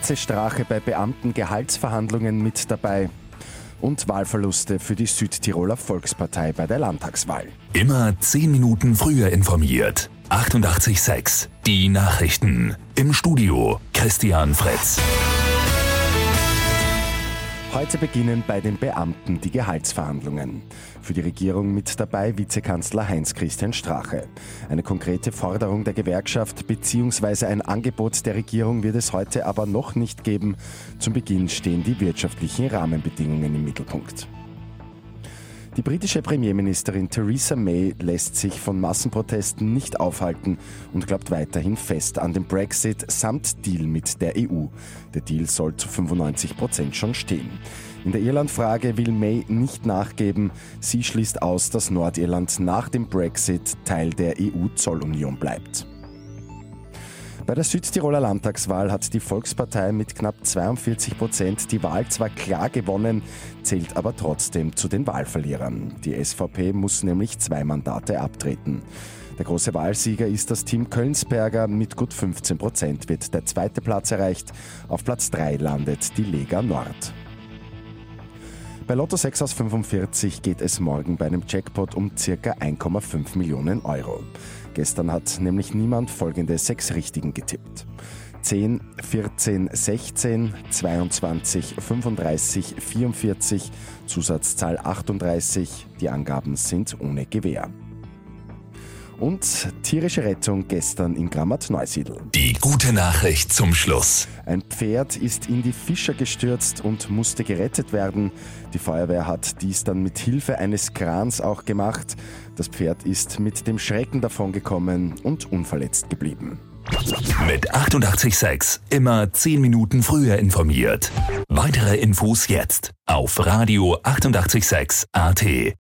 Vize Strache bei Beamten-Gehaltsverhandlungen mit dabei und Wahlverluste für die Südtiroler Volkspartei bei der Landtagswahl. Immer zehn Minuten früher informiert. 88.6 Die Nachrichten. Im Studio Christian Fritz. Heute beginnen bei den Beamten die Gehaltsverhandlungen. Für die Regierung mit dabei Vizekanzler Heinz-Christian Strache. Eine konkrete Forderung der Gewerkschaft bzw. ein Angebot der Regierung wird es heute aber noch nicht geben. Zum Beginn stehen die wirtschaftlichen Rahmenbedingungen im Mittelpunkt. Die britische Premierministerin Theresa May lässt sich von Massenprotesten nicht aufhalten und glaubt weiterhin fest an den Brexit samt Deal mit der EU. Der Deal soll zu 95 Prozent schon stehen. In der Irlandfrage will May nicht nachgeben. Sie schließt aus, dass Nordirland nach dem Brexit Teil der EU-Zollunion bleibt. Bei der Südtiroler Landtagswahl hat die Volkspartei mit knapp 42 Prozent die Wahl zwar klar gewonnen, zählt aber trotzdem zu den Wahlverlierern. Die SVP muss nämlich zwei Mandate abtreten. Der große Wahlsieger ist das Team Kölnsberger. Mit gut 15 Prozent wird der zweite Platz erreicht. Auf Platz 3 landet die Lega Nord. Bei Lotto 6 aus 45 geht es morgen bei einem Jackpot um ca. 1,5 Millionen Euro. Gestern hat nämlich niemand folgende sechs Richtigen getippt. 10, 14, 16, 22, 35, 44, Zusatzzahl 38. Die Angaben sind ohne Gewähr. Und tierische Rettung gestern in Grammat-Neusiedl. Die gute Nachricht zum Schluss. Ein Pferd ist in die Fischer gestürzt und musste gerettet werden. Die Feuerwehr hat dies dann mit Hilfe eines Krans auch gemacht. Das Pferd ist mit dem Schrecken davongekommen und unverletzt geblieben. Mit 886 immer 10 Minuten früher informiert. Weitere Infos jetzt auf Radio 886 AT.